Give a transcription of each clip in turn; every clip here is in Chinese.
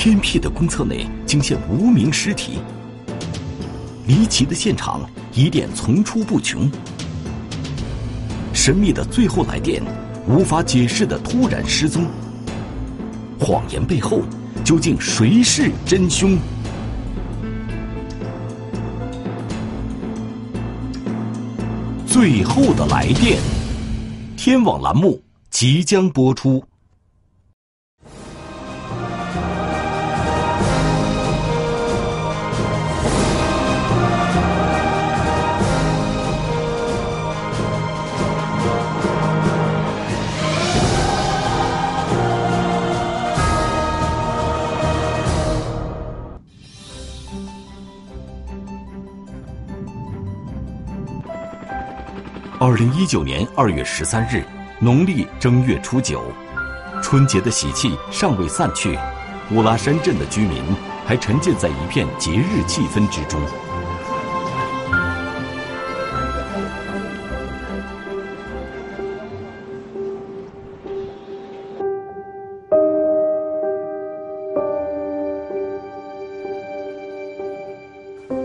偏僻的公厕内惊现无名尸体，离奇的现场疑点层出不穷，神秘的最后来电，无法解释的突然失踪，谎言背后究竟谁是真凶？最后的来电，天网栏目即将播出。二零一九年二月十三日，农历正月初九，春节的喜气尚未散去，乌拉山镇的居民还沉浸在一片节日气氛之中。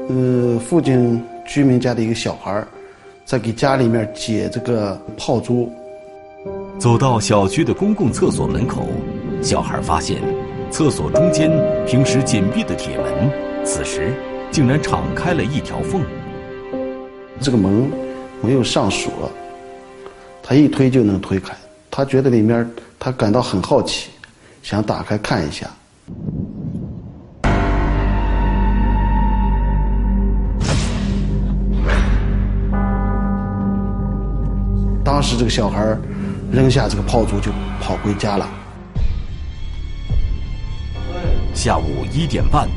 呃，附近居民家的一个小孩儿。在给家里面解这个炮珠。走到小区的公共厕所门口，小孩发现，厕所中间平时紧闭的铁门，此时竟然敞开了一条缝。这个门没有上锁，他一推就能推开。他觉得里面，他感到很好奇，想打开看一下。时这个小孩扔下这个炮竹就跑回家了。下午一点半，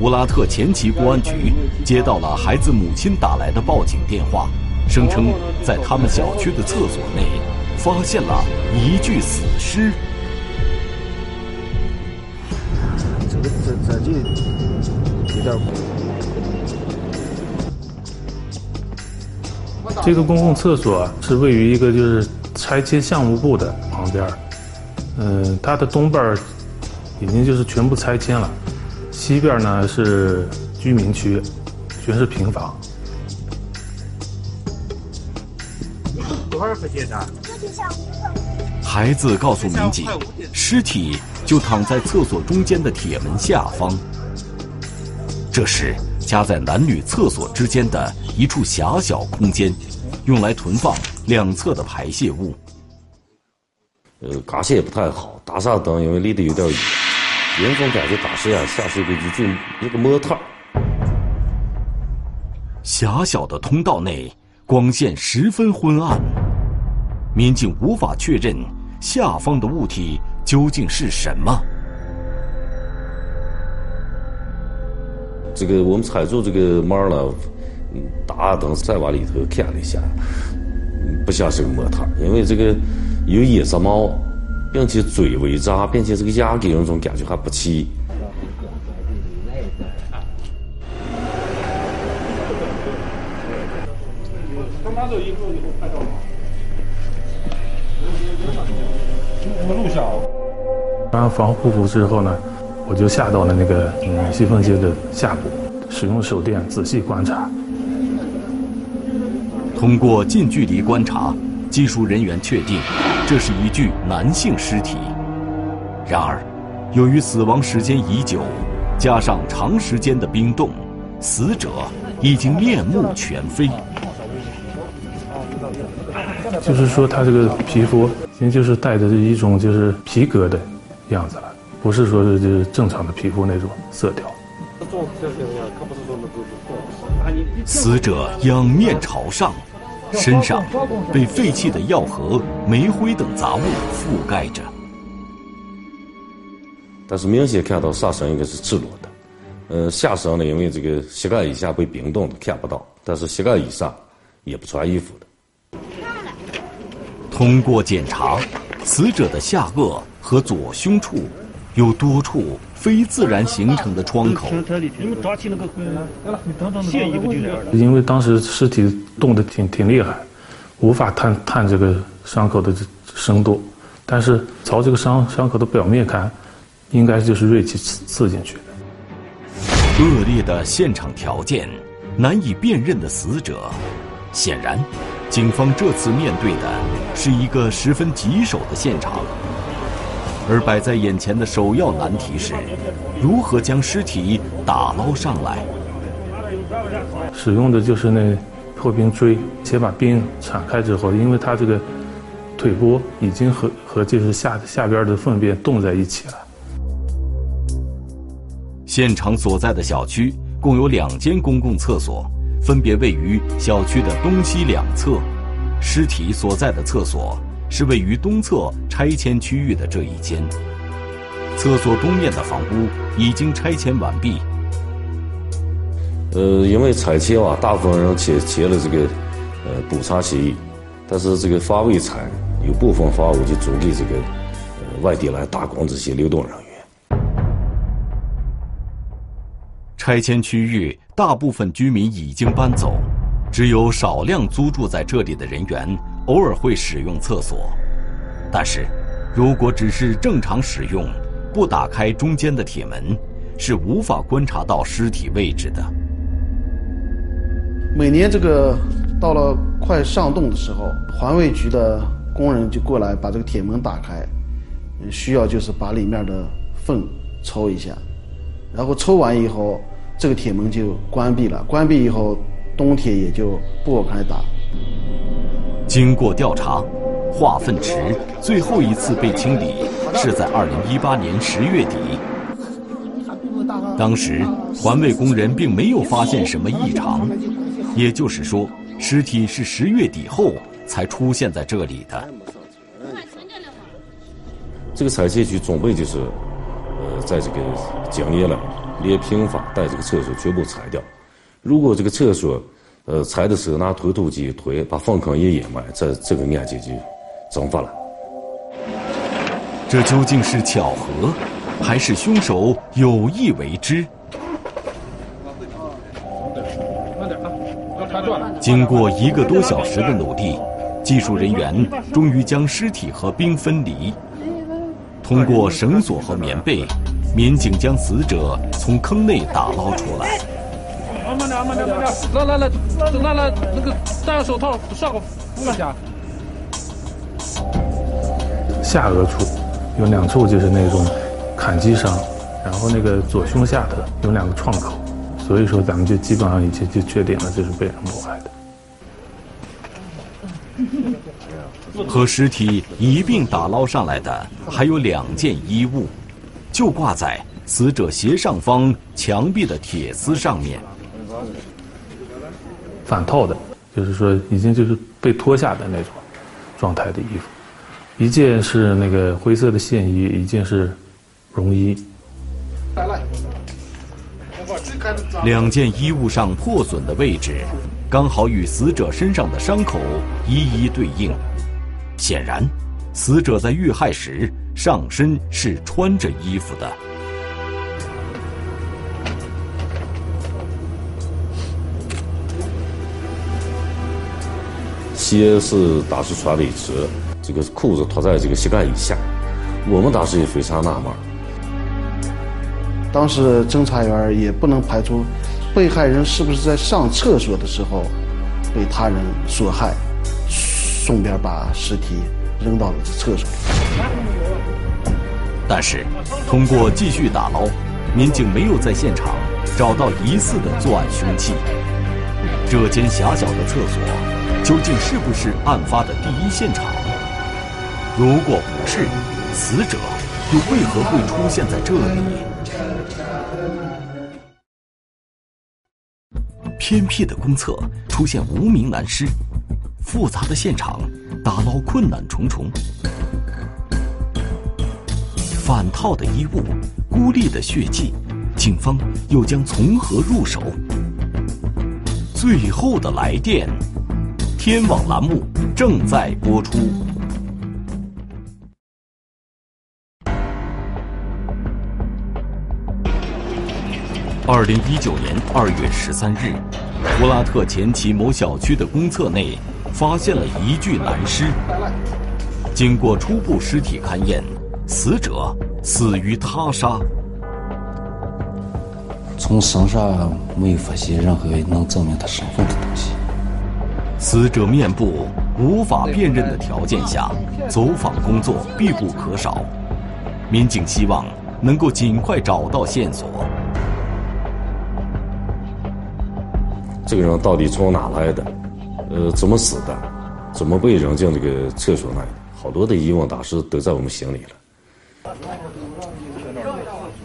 乌拉特前旗公安局接到了孩子母亲打来的报警电话，声称在他们小区的厕所内发现了一具死尸。这个这这就有点。这个公共厕所是位于一个就是拆迁项目部的旁边嗯，它的东边已经就是全部拆迁了，西边呢是居民区，全是平房。多少块钱的？孩子告诉民警，尸体就躺在厕所中间的铁门下方。这时。夹在男女厕所之间的一处狭小空间，用来存放两侧的排泄物。呃，感觉也不太好，打啥灯？因为离得有点远，严重感觉打湿呀，下水沟就就一个模特。狭小的通道内，光线十分昏暗，民警无法确认下方的物体究竟是什么。这个我们踩住这个门了，大灯再往里头看了一下，不像是个木头，因为这个有野色毛，并且嘴微张，并且这个牙给人种感觉还不齐。拿走以后以后拍照吗？我们录像。穿防护服之后呢？我就下到了那个嗯西凤街的下部，使用手电仔细观察。通过近距离观察，技术人员确定这是一具男性尸体。然而，由于死亡时间已久，加上长时间的冰冻，死者已经面目全非。就是说，他这个皮肤其实就是带着一种就是皮革的样子了。不是说是就是正常的皮肤那种色调。死者仰面朝上，身上被废弃的药盒、煤灰等杂物覆盖着。但是明显看到上身应该是赤裸的，呃，下身呢，因为这个膝盖以下被冰冻的看不到，但是膝盖以上也不穿衣服的。通过检查，死者的下颚和左胸处。有多处非自然形成的窗口。因为当时尸体冻得挺挺厉害，无法探探这个伤口的深度。但是朝这个伤伤口的表面看，应该就是锐器刺刺进去的。恶劣的现场条件，难以辨认的死者，显然，警方这次面对的是一个十分棘手的现场。而摆在眼前的首要难题是，如何将尸体打捞上来。使用的就是那破冰锥，先把冰铲开之后，因为它这个腿部已经和和就是下下边的粪便冻在一起了。现场所在的小区共有两间公共厕所，分别位于小区的东西两侧。尸体所在的厕所是位于东侧拆迁区域的这一间。厕所东面的房屋已经拆迁完毕。呃，因为拆迁啊，大部分人签签了这个呃补偿协议，但是这个房未拆，有部分房屋就租给这个呃外地来打工这些流动人员。拆迁区域大部分居民已经搬走，只有少量租住在这里的人员偶尔会使用厕所。但是，如果只是正常使用，不打开中间的铁门，是无法观察到尸体位置的。每年这个到了快上冻的时候，环卫局的工人就过来把这个铁门打开，需要就是把里面的粪抽一下，然后抽完以后。这个铁门就关闭了，关闭以后，冬铁也就不往开打。经过调查，化粪池最后一次被清理是在二零一八年十月底。当时环卫工人并没有发现什么异常，也就是说，尸体是十月底后才出现在这里的。这个拆迁区准备就是，呃，在这个今年了。连平房带这个厕所全部拆掉。如果这个厕所，呃，拆的时候拿推土机推，把粪坑也掩埋，这这个案件就蒸发了。这究竟是巧合，还是凶手有意为之？经过一个多小时的努力，技术人员终于将尸体和冰分离。通过绳索和棉被。民警将死者从坑内打捞出来。慢点，慢点，慢点！来来来，来来，那个戴上手套，上个扶一下。下颚处有两处就是那种砍击伤，然后那个左胸下的有两个创口，所以说咱们就基本上已经就确定了就是被人谋害的。和尸体一并打捞上来的还有两件衣物。就挂在死者斜上方墙壁的铁丝上面，反套的，就是说已经就是被脱下的那种状态的衣服。一件是那个灰色的线衣，一件是绒衣。两件衣物上破损的位置，刚好与死者身上的伤口一一对应。显然，死者在遇害时。上身是穿着衣服的。鞋是当时穿了一只，这个裤子脱在这个膝盖以下。我们当时也非常纳闷。当时侦查员也不能排除，被害人是不是在上厕所的时候被他人所害，顺便把尸体扔到了厕所。但是，通过继续打捞，民警没有在现场找到疑似的作案凶器。这间狭小的厕所，究竟是不是案发的第一现场？如果不是，死者又为何会出现在这里？偏僻的公厕出现无名男尸，复杂的现场，打捞困难重重。反套的衣物，孤立的血迹，警方又将从何入手？最后的来电，天网栏目正在播出。二零一九年二月十三日，乌拉特前旗某小区的公厕内发现了一具男尸，经过初步尸体勘验。死者死于他杀。从身上没有发现任何能证明他身份的东西。死者面部无法辨认的条件下，走访工作必不可少。民警希望能够尽快找到线索。这个人到底从哪来的？呃，怎么死的？怎么被扔进这个厕所内？好多的疑问，当时都在我们心里了。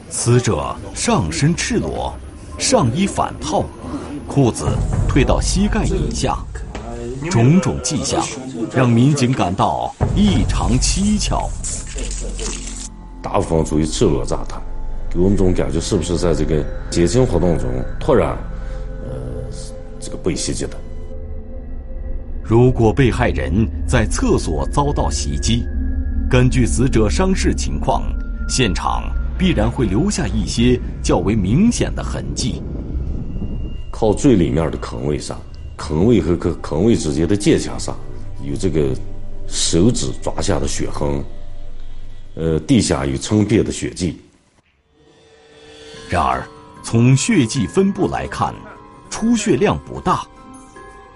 死者上身赤裸，上衣反套，裤子退到膝盖以下，种种迹象让民警感到异常蹊跷。大部分属于赤裸炸弹，给我们这种感觉是不是在这个劫金活动中突然，呃，这个被袭击的？如果被害人在厕所遭到袭击，根据死者伤势情况，现场必然会留下一些较为明显的痕迹。靠最里面的坑位上，坑位和坑坑位之间的界墙上，有这个手指抓下的血痕。呃，地下有成片的血迹。然而，从血迹分布来看，出血量不大。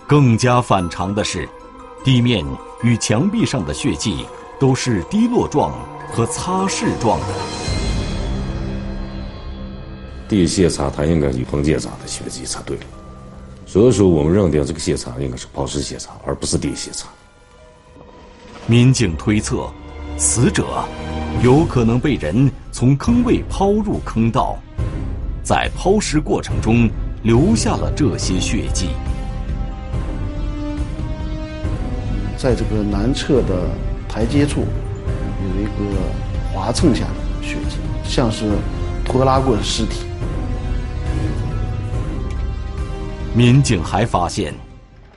更加反常的是，地面与墙壁上的血迹都是滴落状和擦拭状的。第一现场它应该有横截状的血迹才对了，所以说我们认定这个现场应该是抛尸现场，而不是第一现场。民警推测，死者有可能被人从坑位抛入坑道，在抛尸过程中留下了这些血迹。在这个南侧的台阶处，有一个划蹭下的血迹，像是拖拉过的尸体。民警还发现，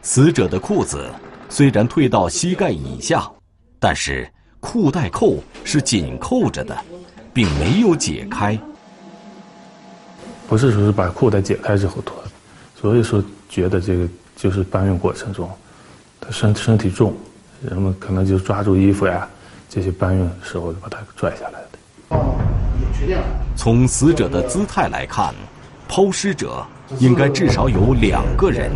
死者的裤子虽然退到膝盖以下，但是裤带扣是紧扣着的，并没有解开。不是说是把裤带解开之后脱的，所以说觉得这个就是搬运过程中。他身身体重，人们可能就抓住衣服呀，这些搬运的时候把他拽下来的。从死者的姿态来看，抛尸者应该至少有两个人。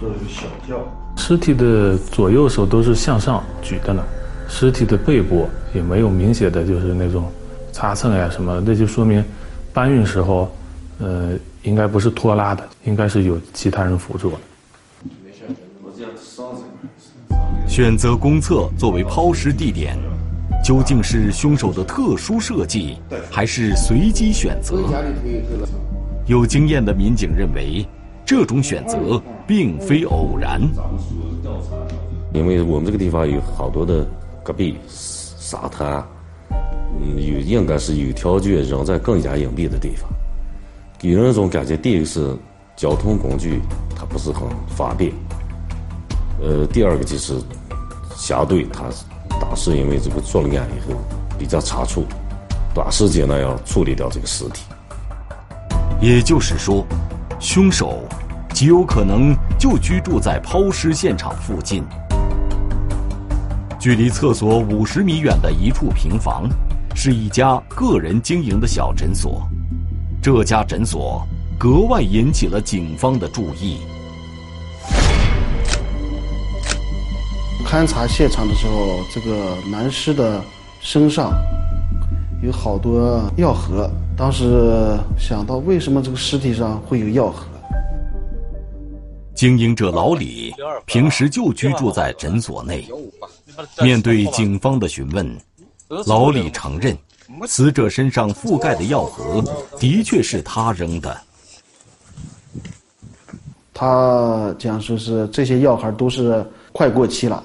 做一个小轿。尸体的左右手都是向上举的呢，尸体的背部也没有明显的就是那种擦蹭呀什么，那就说明搬运时候，呃，应该不是拖拉的，应该是有其他人辅助的。选择公厕作为抛尸地点，究竟是凶手的特殊设计，还是随机选择？有经验的民警认为，这种选择并非偶然。因为我们这个地方有好多的戈壁、沙滩，嗯，有应该是有条件扔在更加隐蔽的地方，给人一种感觉：第一个是交通工具它不是很方便，呃，第二个就是。相对他当时因为这个作了案以后比较仓促，短时间内要处理掉这个尸体。也就是说，凶手极有可能就居住在抛尸现场附近。距离厕所五十米远的一处平房，是一家个人经营的小诊所。这家诊所格外引起了警方的注意。勘察现场的时候，这个男尸的身上有好多药盒。当时想到，为什么这个尸体上会有药盒？经营者老李平时就居住在诊所内。面对警方的询问，老李承认，死者身上覆盖的药盒的确是他扔的。他讲说是这些药盒都是快过期了。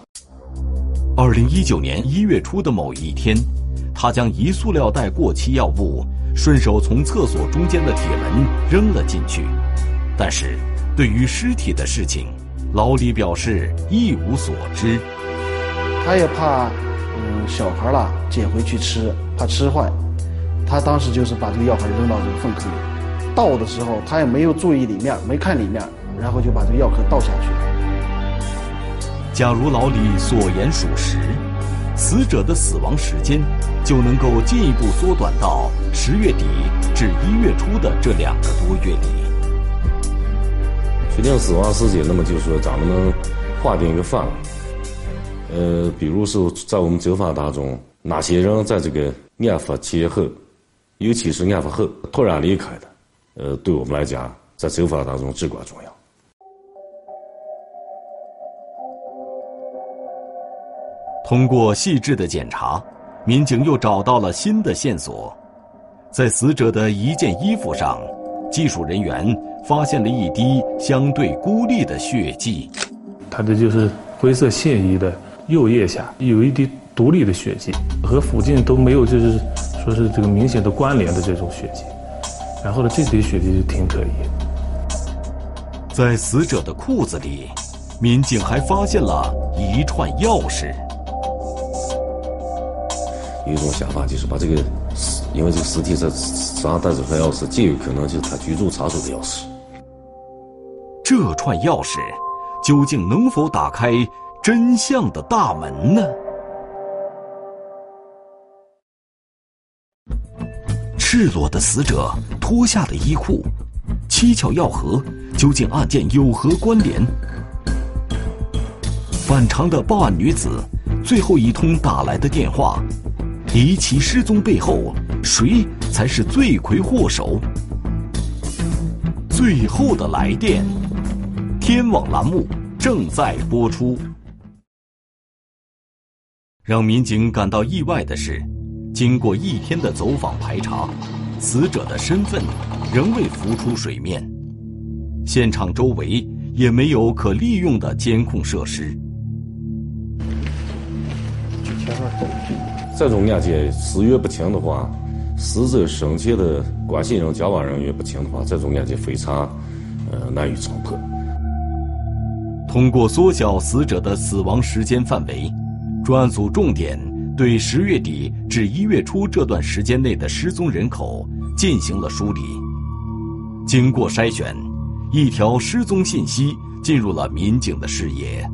二零一九年一月初的某一天，他将一塑料袋过期药物顺手从厕所中间的铁门扔了进去。但是，对于尸体的事情，老李表示一无所知。他也怕，嗯，小孩啦捡回去吃，怕吃坏。他当时就是把这个药盒扔到这个粪坑里，倒的时候他也没有注意里面，没看里面，然后就把这个药盒倒下去了。假如老李所言属实，死者的死亡时间就能够进一步缩短到十月底至一月初的这两个多月里。确定死亡时间，那么就是说，咱们能划定一个范围。呃，比如说，在我们走访当中，哪些人在这个案发前后，尤其是案发后突然离开的，呃，对我们来讲，在走访当中至关重要。通过细致的检查，民警又找到了新的线索，在死者的一件衣服上，技术人员发现了一滴相对孤立的血迹。他的就是灰色线衣的右腋下有一滴独立的血迹，和附近都没有就是说是这个明显的关联的这种血迹。然后呢，这滴血迹就挺可疑。在死者的裤子里，民警还发现了一串钥匙。有一种想法，就是把这个，因为这个尸体在身上带着串钥匙，极有可能就是他居住场所的钥匙。这串钥匙究竟能否打开真相的大门呢？赤裸的死者脱下的衣裤，蹊跷药盒究竟案件有何关联？反常的报案女子最后一通打来的电话。离奇失踪背后，谁才是罪魁祸首？最后的来电，天网栏目正在播出。让民警感到意外的是，经过一天的走访排查，死者的身份仍未浮出水面，现场周围也没有可利用的监控设施。前面这种案件死源不清的话，死者生前的关系人、交往人员不清的话，这种案件非常呃难以侦破。通过缩小死者的死亡时间范围，专案组重点对十月底至一月初这段时间内的失踪人口进行了梳理。经过筛选，一条失踪信息进入了民警的视野。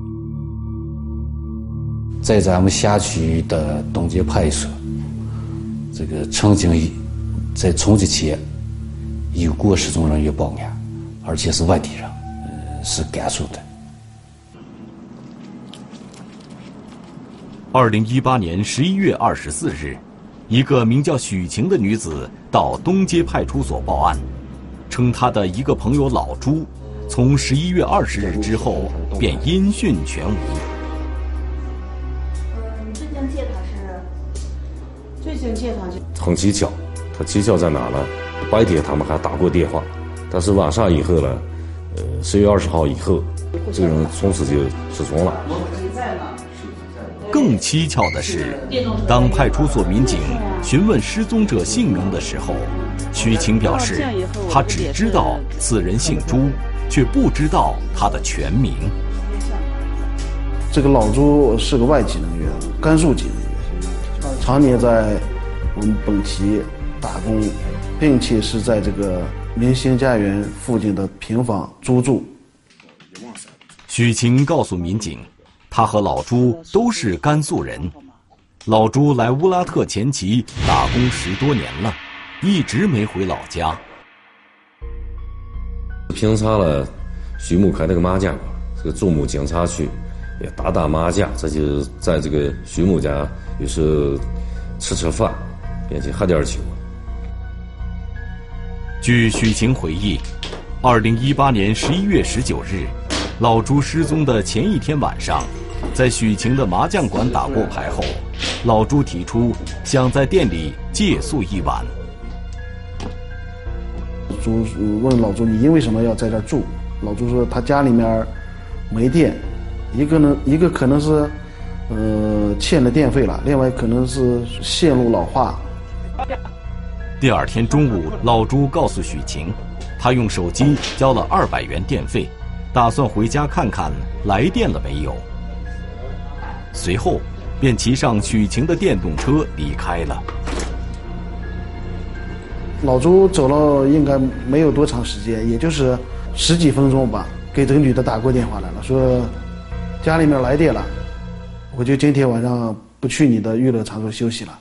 在咱们辖区的东街派出所，这个曾经在春节前有过失踪人员报案，而且是外地人，是甘肃的。二零一八年十一月二十四日，一个名叫许晴的女子到东街派出所报案，称她的一个朋友老朱，从十一月二十日之后便音讯全无。很蹊跷，他蹊跷在哪呢？白天他们还打过电话，但是晚上以后呢，呃，十月二十号以后，这个人从此就失踪了。更蹊跷的是，当派出所民警询问失踪者姓名的时候，徐晴表示，他只知道此人姓朱，却不知道他的全名。这个老朱是个外籍人员，甘肃籍人员，常年在。我们本企业打工，并且是在这个明星家园附近的平房租住。许晴告诉民警，他和老朱都是甘肃人。老朱来乌拉特前旗打工十多年了，一直没回老家。平常了，徐木开那个麻将馆，这个周末经常去，也打打麻将。这就在这个徐木家，有时候吃吃饭。便去喝点酒。据许晴回忆，二零一八年十一月十九日，老朱失踪的前一天晚上，在许晴的麻将馆打过牌后，老朱提出想在店里借宿一晚。朱问老朱：“你因为什么要在这住？”老朱说：“他家里面没电，一个呢，一个可能是呃欠了电费了，另外可能是线路老化。”第二天中午，老朱告诉许晴，他用手机交了二百元电费，打算回家看看来电了没有。随后，便骑上许晴的电动车离开了。老朱走了应该没有多长时间，也就是十几分钟吧，给这个女的打过电话来了，说家里面来电了，我就今天晚上不去你的娱乐场所休息了。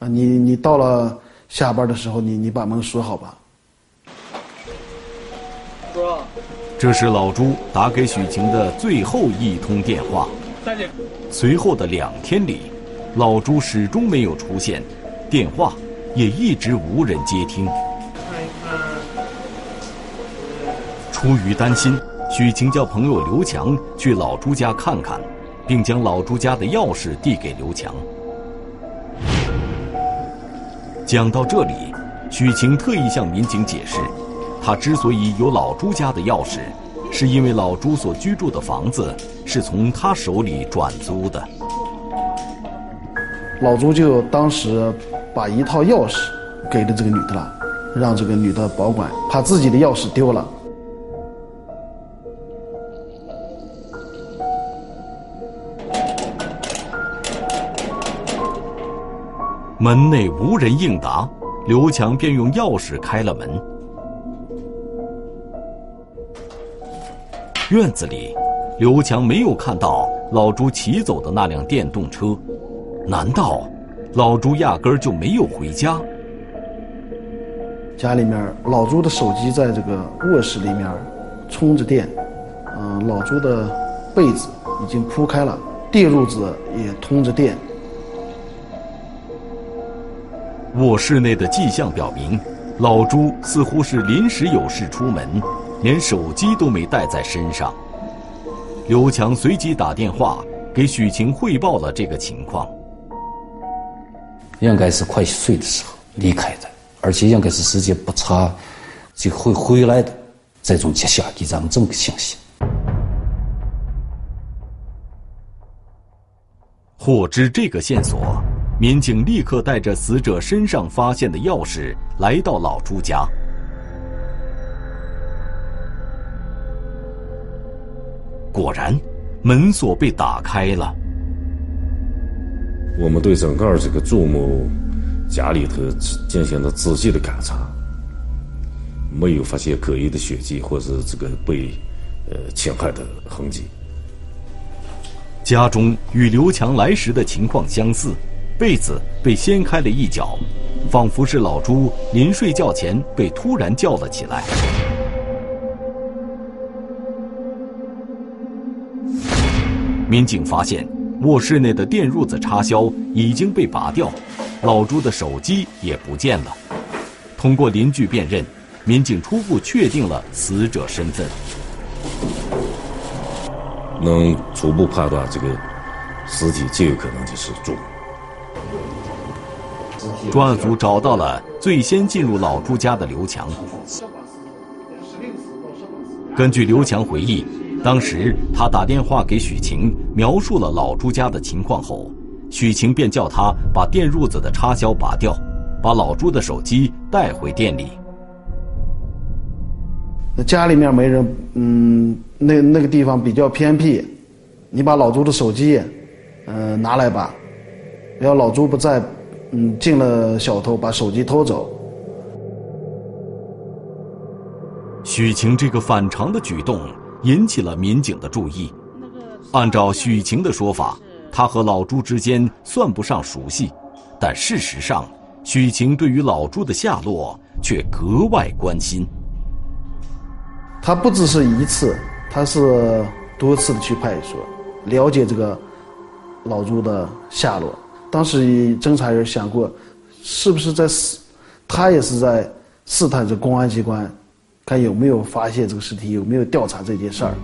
啊，你你到了下班的时候，你你把门锁好吧。这是老朱打给许晴的最后一通电话。随后的两天里，老朱始终没有出现，电话也一直无人接听。出于担心，许晴叫朋友刘强去老朱家看看，并将老朱家的钥匙递给刘强。讲到这里，许晴特意向民警解释，她之所以有老朱家的钥匙。是因为老朱所居住的房子是从他手里转租的，老朱就当时把一套钥匙给了这个女的了，让这个女的保管，怕自己的钥匙丢了。门内无人应答，刘强便用钥匙开了门。院子里，刘强没有看到老朱骑走的那辆电动车，难道老朱压根儿就没有回家？家里面，老朱的手机在这个卧室里面充着电，嗯，老朱的被子已经铺开了，电褥子也通着电。卧室内的迹象表明，老朱似乎是临时有事出门。连手机都没带在身上，刘强随即打电话给许晴汇报了这个情况。应该是快睡的时候离开的，而且应该是时间不长就会回来的。这种迹象给咱们这么个信息。获知这个线索，民警立刻带着死者身上发现的钥匙来到老朱家。果然，门锁被打开了。我们对整个这个朱某家里头进行了仔细的勘查，没有发现可疑的血迹或者这个被呃侵害的痕迹。家中与刘强来时的情况相似，被子被掀开了一角，仿佛是老朱临睡觉前被突然叫了起来。民警发现，卧室内的电褥子插销已经被拔掉，老朱的手机也不见了。通过邻居辨认，民警初步确定了死者身份，能初步判断这个尸体极有可能就是朱。专案组找到了最先进入老朱家的刘强。根据刘强回忆。当时他打电话给许晴，描述了老朱家的情况后，许晴便叫他把电褥子的插销拔掉，把老朱的手机带回店里。那家里面没人，嗯，那那个地方比较偏僻，你把老朱的手机，嗯，拿来吧。要老朱不在，嗯，进了小偷把手机偷走。许晴这个反常的举动。引起了民警的注意。按照许晴的说法，他和老朱之间算不上熟悉，但事实上，许晴对于老朱的下落却格外关心。他不只是一次，他是多次的去派出所了解这个老朱的下落。当时侦查员想过，是不是在试，他也是在试探着公安机关。看有没有发现这个尸体，有没有调查这件事儿。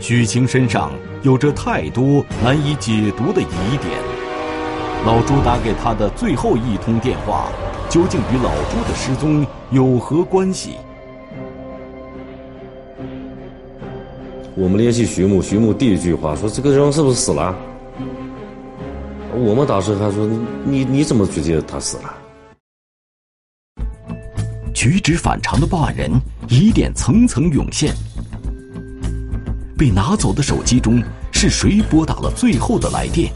许晴身上有着太多难以解读的疑点，老朱打给他的最后一通电话，究竟与老朱的失踪有何关系？我们联系徐某，徐某第一句话说：“这个人是不是死了？”我们当时还说：“你你怎么觉得他死了？”举止反常的报案人疑点层层涌现。被拿走的手机中是谁拨打了最后的来电？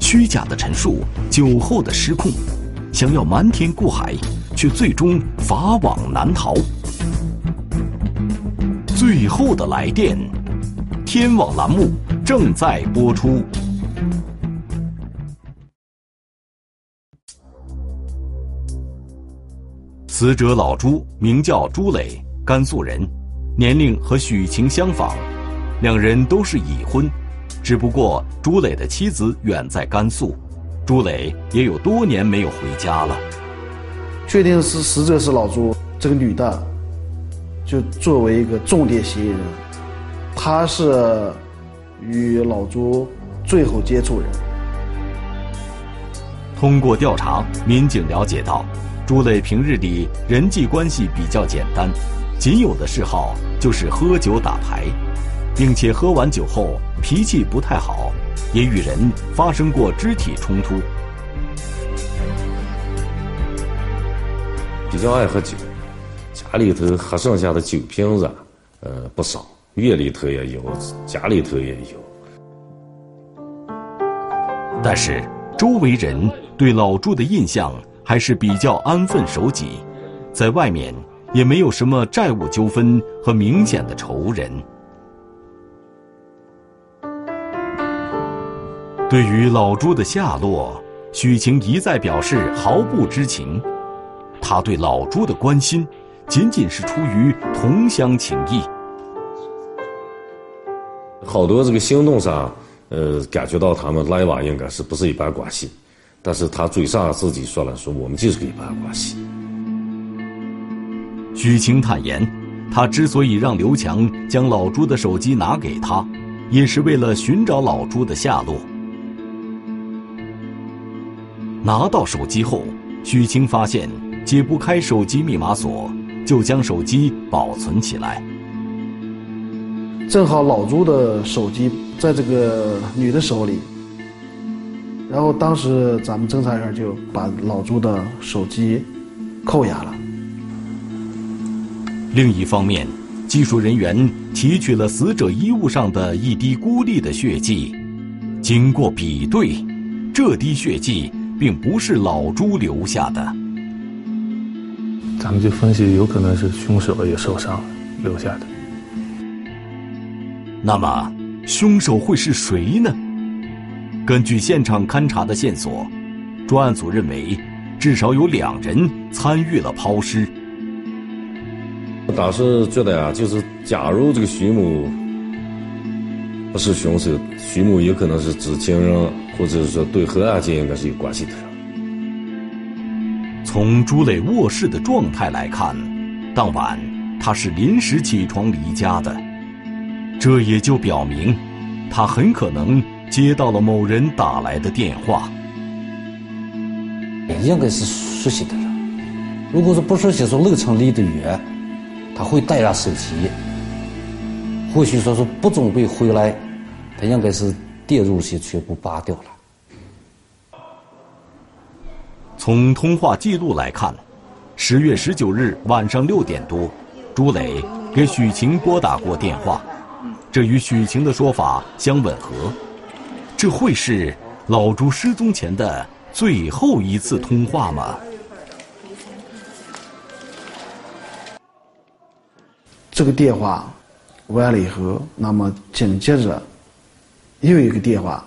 虚假的陈述，酒后的失控，想要瞒天过海，却最终法网难逃。最后的来电。天网栏目正在播出。死者老朱名叫朱磊甘肃人年龄和许晴相仿两人都是已婚。只不过朱磊的妻子远在甘肃朱磊也有多年没有回家了。确定是死者是老朱这个女的就作为一个重点嫌疑人，他是与老朱最后接触人。通过调查，民警了解到。朱磊平日里人际关系比较简单，仅有的嗜好就是喝酒打牌，并且喝完酒后脾气不太好，也与人发生过肢体冲突。比较爱喝酒，家里头还剩下的酒瓶子，呃不少，院里头也有，家里头也有。但是周围人对老朱的印象。还是比较安分守己，在外面也没有什么债务纠纷和明显的仇人。对于老朱的下落，许晴一再表示毫不知情。他对老朱的关心，仅仅是出于同乡情谊。好多这个行动上，呃，感觉到他们来往应该是不是一般关系。但是他嘴上自己说了，说我们就是个一般关系。许晴坦言，他之所以让刘强将老朱的手机拿给他，也是为了寻找老朱的下落。拿到手机后，许晴发现解不开手机密码锁，就将手机保存起来。正好老朱的手机在这个女的手里。然后当时咱们侦查员就把老朱的手机扣押了。另一方面，技术人员提取了死者衣物上的一滴孤立的血迹，经过比对，这滴血迹并不是老朱留下的。咱们就分析，有可能是凶手也受伤了留下的。那么，凶手会是谁呢？根据现场勘查的线索，专案组认为，至少有两人参与了抛尸。当时觉得啊，就是假如这个徐某不是凶手，徐某有可能是知情人，或者是说对何案件应该是有关系的人。从朱磊卧室的状态来看，当晚他是临时起床离家的，这也就表明，他很可能。接到了某人打来的电话，应该是熟悉的人。如果是不熟悉，说路程离得远，他会带上手机。或许说是不准备回来，他应该是电路线全部拔掉了。从通话记录来看，十月十九日晚上六点多，朱磊给许晴拨打过电话，这与许晴的说法相吻合。这会是老朱失踪前的最后一次通话吗？这个电话完了以后，那么紧接着又一个电话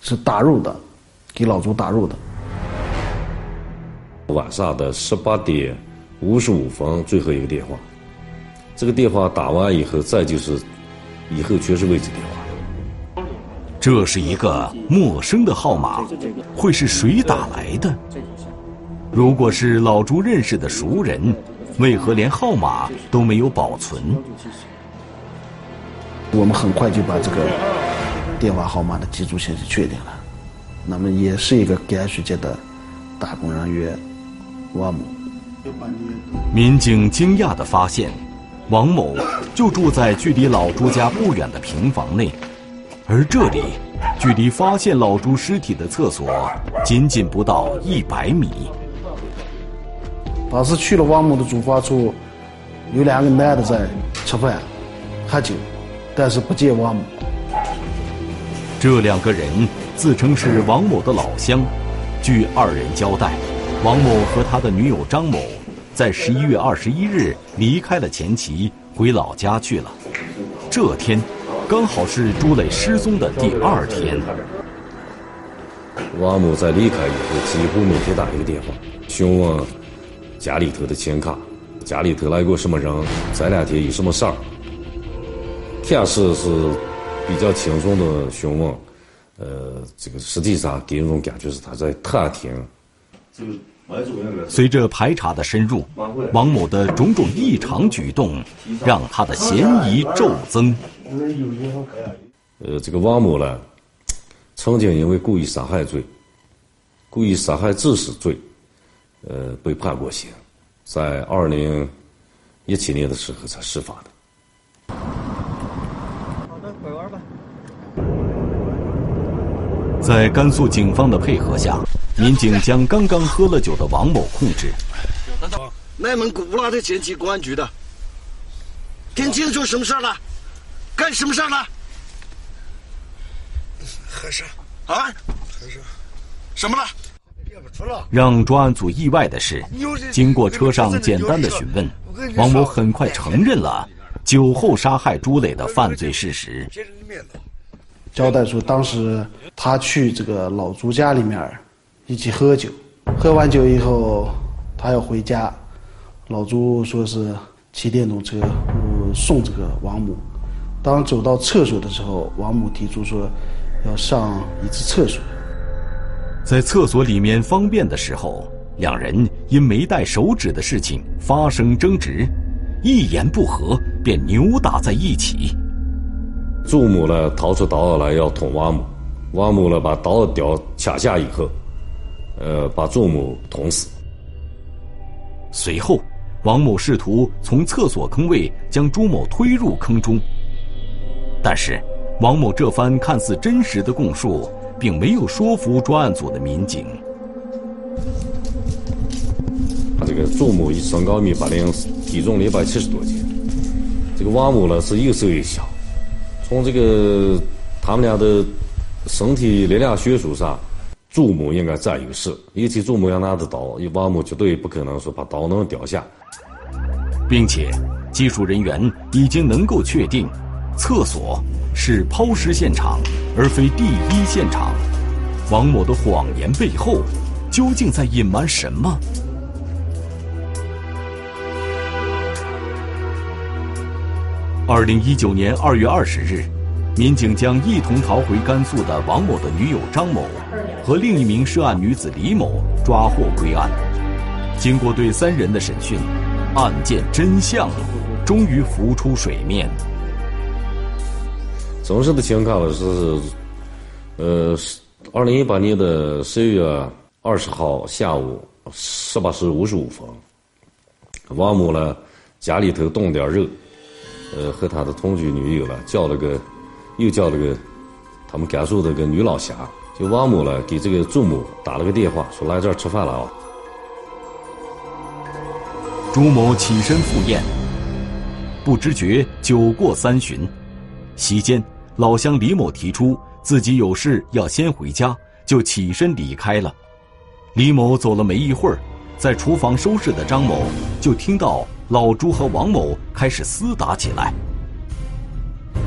是打入的，给老朱打入的。晚上的十八点五十五分，最后一个电话。这个电话打完以后，再就是以后全是未知电话。这是一个陌生的号码，会是谁打来的？如果是老朱认识的熟人，为何连号码都没有保存？我们很快就把这个电话号码的机组信息确定了，那么也是一个甘肃籍的打工人员王某。民警惊讶地发现，王某就住在距离老朱家不远的平房内。而这里，距离发现老朱尸体的厕所仅仅不到一百米。当时去了王某的住房处，有两个男的在吃饭、喝酒，但是不见王某。这两个人自称是王某的老乡。据二人交代，王某和他的女友张某在十一月二十一日离开了前妻，回老家去了。这天。刚好是朱磊失踪的第二天。王某在离开以后，几乎每天打一个电话，询问家里头的钱卡，家里头来过什么人，这两天有什么事儿，开始是比较轻松的询问，呃，这个实际上给人一种感觉是他在探听。随着排查的深入，王某的种种异常举动，让他的嫌疑骤增。呃，这个王某呢，曾经因为故意杀害罪、故意杀害致死罪，呃，被判过刑，在二零一七年的时候才释放的。好的，拐弯吧。在甘肃警方的配合下，民警将刚刚喝了酒的王某控制。内蒙古乌拉特前旗公安局的，听清楚什么事了？干什么事了？喝啥？啊？喝啥？什么了。让专案组意外的是，经过车上简单的询问，王某很快承认了酒后杀害朱磊的犯罪事实。交代说，当时他去这个老朱家里面一起喝酒，喝完酒以后，他要回家，老朱说是骑电动车呃送这个王母。当走到厕所的时候，王母提出说要上一次厕所。在厕所里面方便的时候，两人因没带手纸的事情发生争执，一言不合便扭打在一起。朱某呢掏出刀来要捅王某，王某呢把刀掉卡下以后，呃，把朱某捅死。随后，王某试图从厕所坑位将朱某推入坑中，但是王某这番看似真实的供述，并没有说服专案组的民警。他这个朱某身高一米八零，体重一百七十多斤，这个王某呢是又瘦又小。从这个他们俩的身体力量悬殊上，朱某应该占优势。尤其朱某要拿着刀，王某绝对不可能说把刀能掉下。并且，技术人员已经能够确定，厕所是抛尸现场，而非第一现场。王某的谎言背后，究竟在隐瞒什么？二零一九年二月二十日，民警将一同逃回甘肃的王某的女友张某和另一名涉案女子李某抓获归案。经过对三人的审讯，案件真相终于浮出水面。真实的情况是，呃，二零一八年的十一月二十号下午十八时五十五分，王某呢家里头冻点肉。呃，和他的同居女友了，叫了个，又叫了个，他们甘肃的个女老乡，就王某了，给这个朱某打了个电话，说来这儿吃饭了啊。朱某起身赴宴，不知觉酒过三巡，席间老乡李某提出自己有事要先回家，就起身离开了。李某走了没一会儿，在厨房收拾的张某就听到。老朱和王某开始厮打起来。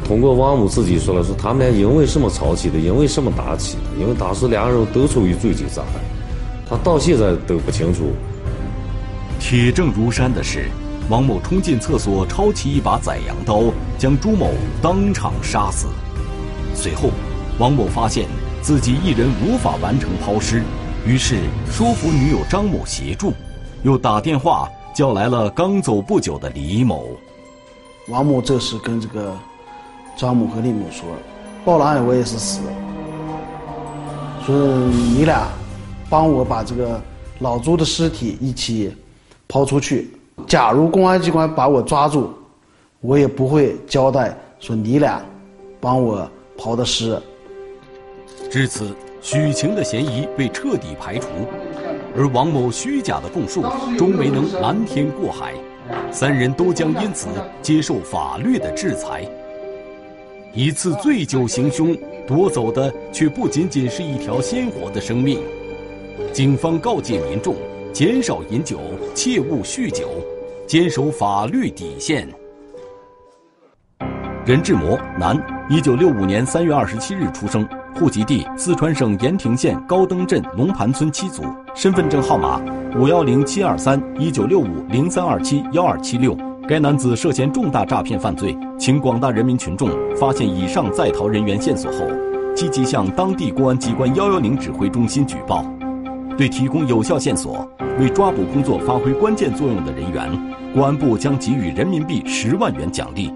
通过王某自己说了，说他们俩因为什么吵起的，因为什么打起的？因为当时两个人都处于醉酒状态，他到现在都不清楚。铁证如山的是，王某冲进厕所，抄起一把宰羊刀，将朱某当场杀死。随后，王某发现自己一人无法完成抛尸，于是说服女友张某协助，又打电话。叫来了刚走不久的李某，王某这时跟这个张某和李某说：“报了案我也是死，说你俩帮我把这个老朱的尸体一起抛出去。假如公安机关把我抓住，我也不会交代说你俩帮我刨的尸。”至此，许晴的嫌疑被彻底排除。而王某虚假的供述终没能瞒天过海，三人都将因此接受法律的制裁。一次醉酒行凶，夺走的却不仅仅是一条鲜活的生命。警方告诫民众：减少饮酒，切勿酗酒，坚守法律底线。任志摩，男，一九六五年三月二十七日出生，户籍地四川省盐亭县高登镇龙盘村七组，身份证号码五幺零七二三一九六五零三二七幺二七六。该男子涉嫌重大诈骗犯罪，请广大人民群众发现以上在逃人员线索后，积极向当地公安机关幺幺零指挥中心举报。对提供有效线索、为抓捕工作发挥关键作用的人员，公安部将给予人民币十万元奖励。